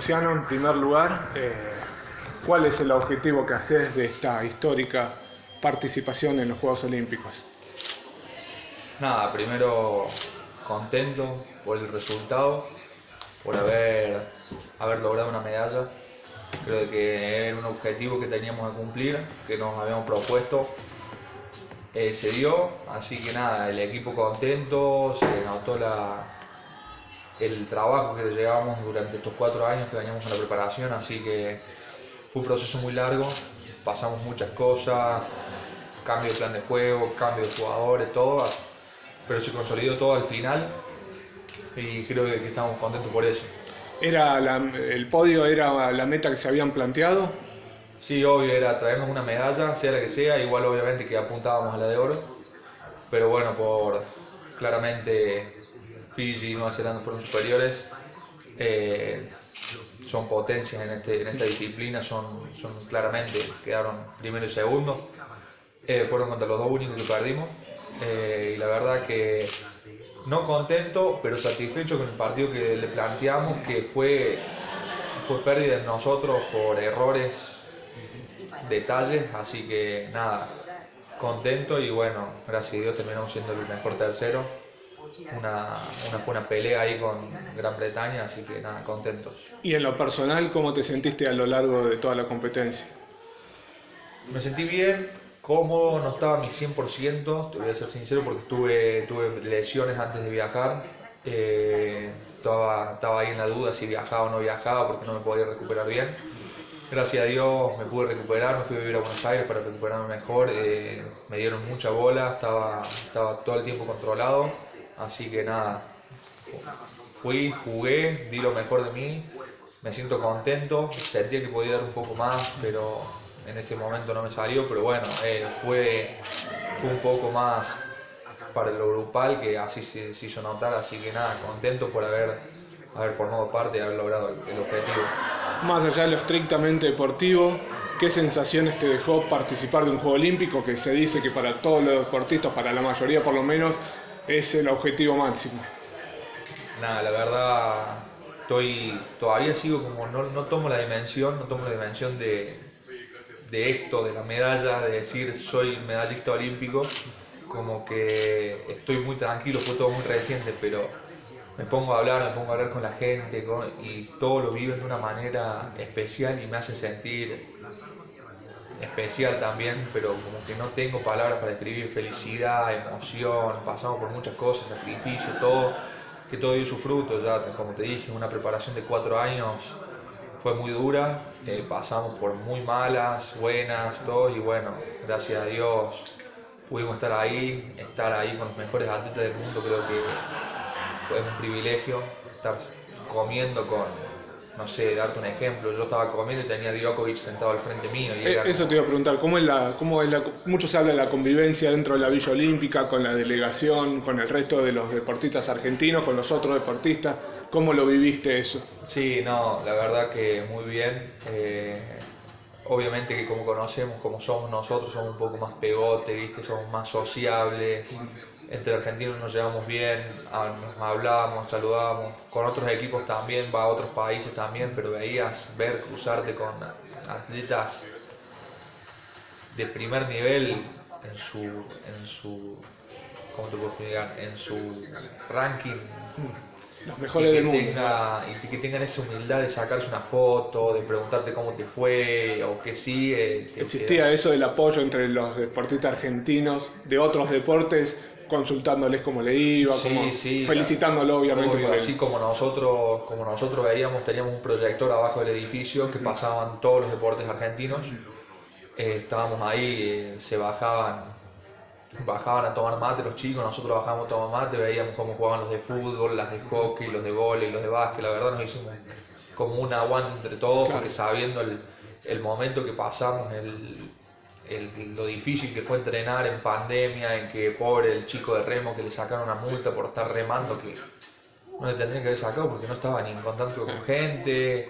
Luciano, en primer lugar, eh, ¿cuál es el objetivo que haces de esta histórica participación en los Juegos Olímpicos? Nada, primero contento por el resultado, por haber, haber logrado una medalla. Creo que era un objetivo que teníamos que cumplir, que nos habíamos propuesto. Eh, se dio, así que nada, el equipo contento, se notó la, el trabajo que llevábamos durante estos cuatro años que veníamos en la preparación, así que fue un proceso muy largo, pasamos muchas cosas, cambio de plan de juego, cambio de jugadores, todo, pero se consolidó todo al final y creo que estamos contentos por eso. ¿Era ¿El podio era la meta que se habían planteado? Sí, obvio, era traernos una medalla, sea la que sea, igual obviamente que apuntábamos a la de oro, pero bueno, por claramente Fiji y Nueva Zelanda fueron superiores. Eh, son potencias en, este, en esta disciplina, son, son claramente, quedaron primero y segundo. Eh, fueron contra los dos únicos que perdimos. Eh, y la verdad que no contento, pero satisfecho con el partido que le planteamos, que fue, fue pérdida en nosotros por errores, detalles, así que nada, contento y bueno, gracias a Dios terminamos siendo el mejor tercero una, una buena pelea ahí con Gran Bretaña, así que nada, contentos. ¿Y en lo personal, cómo te sentiste a lo largo de toda la competencia? Me sentí bien, cómodo, no estaba a mi 100%, te voy a ser sincero, porque tuve, tuve lesiones antes de viajar. Eh, estaba, estaba ahí en la duda si viajaba o no viajaba porque no me podía recuperar bien. Gracias a Dios me pude recuperar, me fui a vivir a Buenos Aires para recuperarme mejor. Eh, me dieron mucha bola, estaba, estaba todo el tiempo controlado. Así que nada, fui, jugué, di lo mejor de mí, me siento contento, sentía que podía dar un poco más, pero en ese momento no me salió, pero bueno, eh, fue, un poco más para lo grupal que así se, hizo notar, así que nada, contento por haber, haber formado parte y haber logrado el, el objetivo. Más allá de lo estrictamente deportivo, ¿qué sensaciones te dejó participar de un Juego Olímpico que se dice que para todos los deportistas, para la mayoría por lo menos, es el objetivo máximo. Nada, la verdad, estoy, todavía sigo como, no, no tomo la dimensión, no tomo la dimensión de, de esto, de la medalla, de decir soy medallista olímpico, como que estoy muy tranquilo, fue todo muy reciente, pero me pongo a hablar, me pongo a hablar con la gente y todo lo vivo de una manera especial y me hace sentir especial también, pero como que no tengo palabras para describir felicidad, emoción, pasamos por muchas cosas, sacrificio, todo, que todo dio su fruto, ya como te dije, una preparación de cuatro años fue muy dura, eh, pasamos por muy malas, buenas, todo, y bueno, gracias a Dios pudimos estar ahí, estar ahí con los mejores atletas del mundo, creo que fue un privilegio estar comiendo con no sé, darte un ejemplo, yo estaba comiendo y tenía Djokovic sentado al frente mío. Y eh, Eso te iba a preguntar, ¿cómo es la, cómo es la, mucho se habla de la convivencia dentro de la Villa Olímpica, con la delegación, con el resto de los deportistas argentinos, con los otros deportistas? ¿Cómo lo viviste eso? Sí, no, la verdad que muy bien. Eh, obviamente que como conocemos, como somos nosotros, somos un poco más pegote, ¿viste? Somos más sociables entre argentinos nos llevamos bien, nos hablábamos, saludábamos, con otros equipos también, va a otros países también, pero veías ver cruzarte con atletas de primer nivel en su, en su ¿cómo te puedo explicar? En su ranking. Los mejores del mundo. y que tengan esa humildad de sacarse una foto, de preguntarte cómo te fue o qué sigue. Existía eso del apoyo entre los deportistas argentinos de otros deportes consultándoles cómo le iba, felicitándolo obviamente. así como nosotros, como nosotros veíamos, teníamos un proyector abajo del edificio que pasaban todos los deportes argentinos. Eh, estábamos ahí, eh, se bajaban, bajaban a tomar mate los chicos, nosotros bajábamos a tomar mate, veíamos cómo jugaban los de fútbol, las de hockey, los de vóley, los de básquet, la verdad nos hicimos como un aguante entre todos, porque sabiendo el, el momento que pasamos, el, lo difícil que fue entrenar en pandemia, en que pobre el chico de remo que le sacaron una multa por estar remando, que no le tendrían que haber sacado porque no estaba ni en contacto con gente.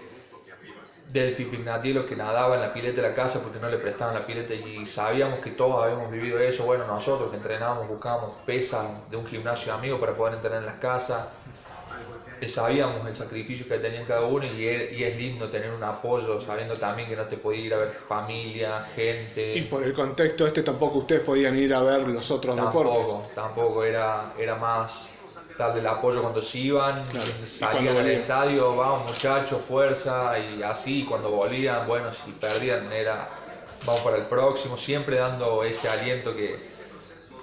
Delphi Pignatielo que nadaba en la pileta de la casa porque no le prestaban la pileta y sabíamos que todos habíamos vivido eso. Bueno, nosotros que entrenábamos buscábamos pesas de un gimnasio amigo para poder entrenar en las casas. Sabíamos el sacrificio que tenían cada uno y es, y es, lindo tener un apoyo sabiendo también que no te podía ir a ver familia, gente. Y por el contexto este tampoco ustedes podían ir a ver los otros tampoco, deportes. Tampoco, era, era más darle el apoyo cuando se iban, salían al estadio, vamos muchachos, fuerza y así, cuando volvían, bueno, si perdían era vamos para el próximo, siempre dando ese aliento que,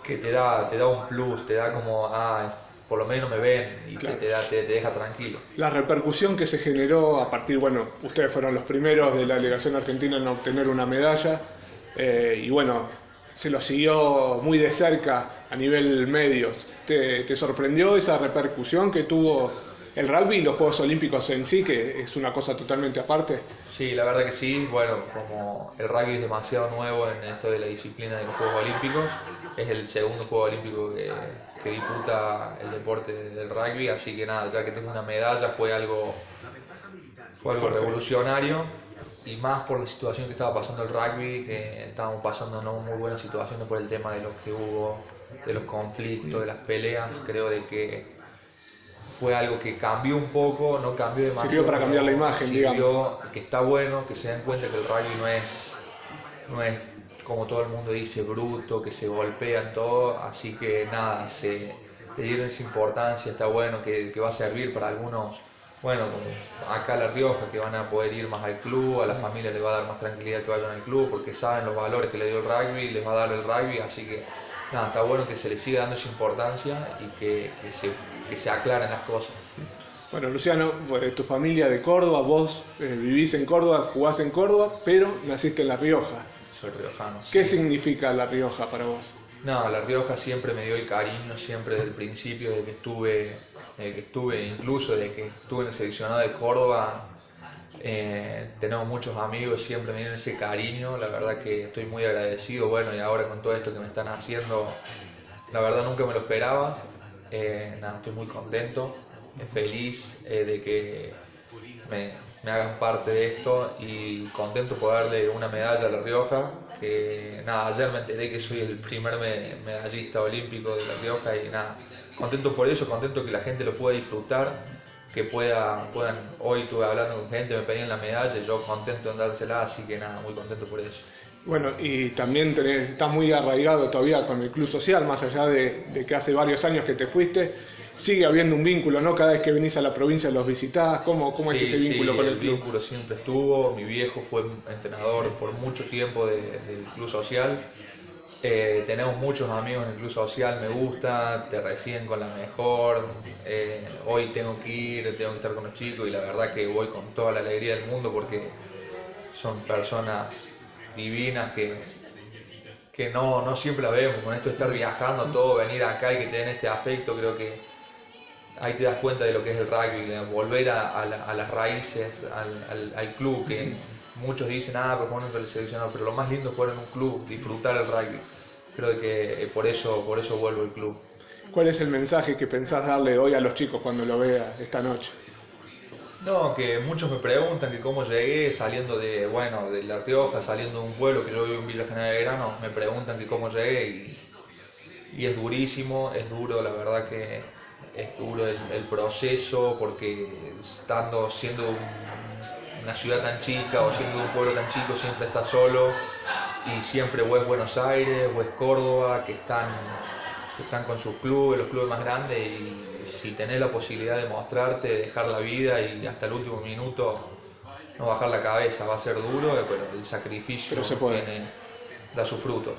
que te, da, te da un plus, te da como, ah, por lo menos me ven y te, te, deja tranquilo. La repercusión que se generó a partir, bueno, ustedes fueron los primeros de la delegación argentina en obtener una medalla eh, y bueno, se lo siguió muy de cerca a nivel medios. ¿Te, ¿Te, sorprendió esa repercusión que tuvo el rugby y los Juegos Olímpicos en sí, que es una cosa totalmente aparte? Sí, la verdad que sí. Bueno, como el rugby es demasiado nuevo en esto de la disciplina de los Juegos Olímpicos, es el segundo Juego Olímpico que, que disputa el deporte del rugby, así que nada, ya que tengo una medalla fue algo, fue algo revolucionario y más por la situación que estaba pasando el rugby, que estábamos pasando no muy buenas situaciones por el tema de lo que hubo, de los conflictos, de las peleas, creo de que fue algo que cambió un poco, no cambió demasiado. Sirvió para cambiar la imagen, sirvió digamos. Que está bueno, que se den cuenta que el rugby no es, no es como todo el mundo dice, bruto, que se golpean todo, así que nada, se le dieron esa importancia, está bueno, que, que va a servir para algunos, bueno, como acá La Rioja, que van a poder ir más al club, a las familias les va a dar más tranquilidad que vayan al club, porque saben los valores que le dio el rugby, les va a dar el rugby, así que nada, está bueno que se le siga dando esa importancia y que, que se que se aclaren las cosas. Bueno, Luciano, eh, tu familia de Córdoba, vos eh, vivís en Córdoba, jugás en Córdoba, pero naciste en La Rioja. Soy riojano. ¿Qué significa La Rioja para vos? No, La Rioja siempre me dio el cariño, siempre desde el principio, desde que estuve, que estuve incluso desde que estuve en el seleccionado de Córdoba, eh, tenemos muchos amigos, siempre me dieron ese cariño, la verdad que estoy muy agradecido, bueno, y ahora con todo esto que me están haciendo, la verdad nunca me lo esperaba, eh, nada, estoy muy contento, feliz eh, de que me, me, hagan parte de esto y contento por darle una medalla a La Rioja. Que nada, ayer me enteré que soy el primer medallista olímpico de La Rioja y nada, contento por eso, contento que la gente lo pueda disfrutar, que pueda, puedan, hoy estuve hablando con gente, me pedían la medalla yo contento de dársela, así que nada, muy contento por eso. Bueno, y también tenés, estás muy arraigado todavía con el club social, más allá de, que hace varios años que te fuiste, sigue habiendo un vínculo, ¿no? Cada vez que venís a la provincia los visitás, ¿cómo, cómo es ese vínculo con el, club? El vínculo siempre estuvo, mi viejo fue entrenador por mucho tiempo del club social, eh, tenemos muchos amigos en el club social, me gusta, te reciben con la mejor, eh, hoy tengo que ir, tengo que estar con los chicos y la verdad que voy con toda la alegría del mundo porque son personas divinas que, que no, no siempre la vemos. Con esto de estar viajando, todo, venir acá y que te den este afecto, creo que ahí te das cuenta de lo que es el rugby, volver a, las raíces, al, club, muchos dicen, ah, pero bueno, el seleccionado, pero lo más lindo es jugar en un club, disfrutar el rugby. Creo que eh, por eso, por eso vuelvo al club. ¿Cuál es el mensaje que pensás darle hoy a los chicos cuando lo veas esta noche? No, que muchos me preguntan que cómo llegué saliendo de, bueno, de La Rioja, saliendo de un pueblo que yo vivo en Villa General de Grano, me preguntan que cómo llegué y, y, es durísimo, es duro, la verdad que es duro el, proceso porque estando, siendo una ciudad tan chica o siendo un pueblo tan chico siempre estás solo y siempre o es Buenos Aires o es Córdoba que están, que están con sus clubes, los clubes más grandes y si tenés la posibilidad de mostrarte, dejar la vida y hasta el último minuto no bajar la cabeza, va a ser duro, pero el sacrificio Tiene, da sus frutos.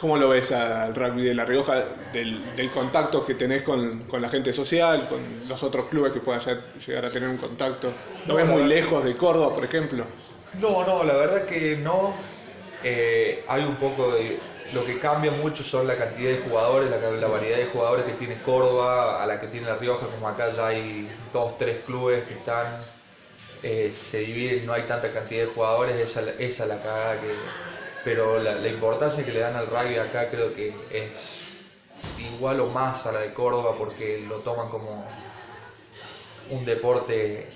¿Cómo lo ves al rugby de La Rioja, del, contacto que tenés con, la gente social, con los otros clubes que puedas llegar a tener un contacto? ¿Lo ves muy lejos de Córdoba, por ejemplo? No, no, la verdad que no. Eh, hay un poco de, lo que cambia mucho son la cantidad de jugadores, la, variedad de jugadores que tiene Córdoba, a la que tiene La Rioja, como acá ya hay dos, tres clubes que están, eh, se dividen, no hay tanta cantidad de jugadores, esa, esa es la cagada que... Pero la, importancia que le dan al rugby acá creo que es igual o más a la de Córdoba porque lo toman como un deporte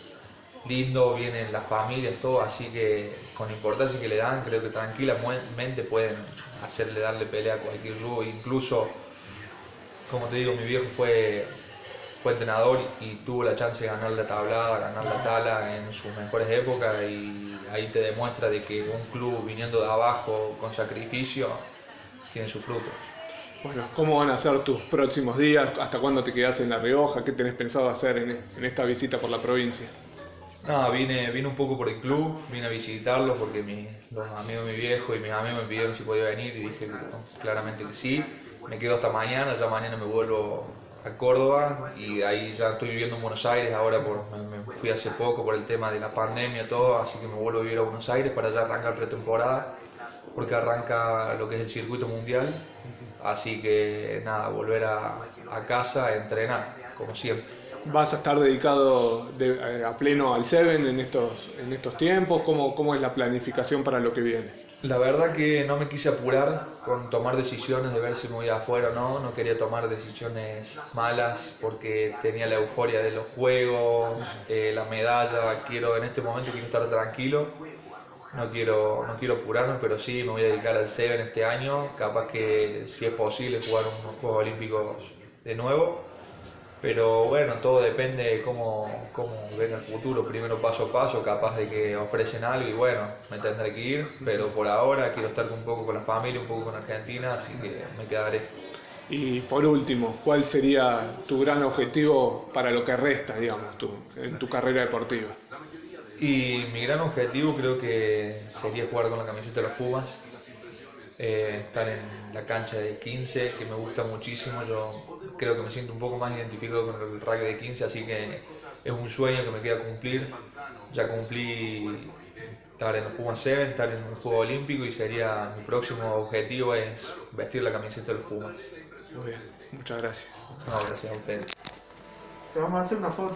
lindo, vienen las familias, todo, así que con la importancia que le dan, creo que tranquilamente pueden hacerle darle pelea a cualquier club, incluso, como te digo, mi viejo fue, fue entrenador y tuvo la chance de ganar la tablada, ganar la tala en sus mejores épocas y ahí te demuestra de que un club viniendo de abajo con sacrificio tiene sus frutos. Bueno, ¿cómo van a ser tus próximos días? ¿Hasta cuándo te quedas en La Rioja? ¿Qué tenés pensado hacer en, en esta visita por la provincia? No, vine, vine un poco por el club, vine a visitarlo porque mi, los amigos de mi viejo y mis amigos me pidieron si podía venir y dije que claramente que sí. Me quedo hasta mañana, ya mañana me vuelvo a Córdoba y ahí ya estoy viviendo en Buenos Aires, ahora por, me, fui hace poco por el tema de la pandemia todo, así que me vuelvo a vivir a Buenos Aires para ya arrancar pretemporada, porque arranca lo que es el circuito mundial, así que nada, volver a, casa a entrenar, como siempre. ¿Vas a estar dedicado de- a pleno al Seven en estos, en estos tiempos? ¿Cómo, ¿Cómo es la planificación para lo que viene? La verdad que no me quise apurar con tomar decisiones de ver si me voy afuera o no, no quería tomar decisiones malas porque tenía la euforia de los juegos, eh, la medalla, quiero en este momento quiero estar tranquilo, no quiero, no quiero apurarme, pero sí me voy a dedicar al Seven este año, capaz que si es posible jugar unos Juegos Olímpicos de nuevo, pero bueno, todo depende de cómo, cómo venga el futuro, primero paso a paso, capaz de que ofrecen algo y bueno, me tendré que ir, pero por ahora quiero estar un poco con la familia, un poco con Argentina, así que me quedaré. Y por último, ¿cuál sería tu gran objetivo para lo que resta, digamos, tu- en tu carrera deportiva? Y mi gran objetivo creo que sería jugar con la camiseta de los Pumas, eh, estar en la cancha de 15, que me gusta muchísimo, yo creo que me siento un poco más identificado con el rugby de 15, así que es un sueño que me queda cumplir, ya cumplí estar en los Pumas 7, estar en un Juego Olímpico y sería mi próximo objetivo es vestir la camiseta de los Pumas. Muy bien, muchas gracias. No, gracias a ustedes. Te vamos a hacer una foto.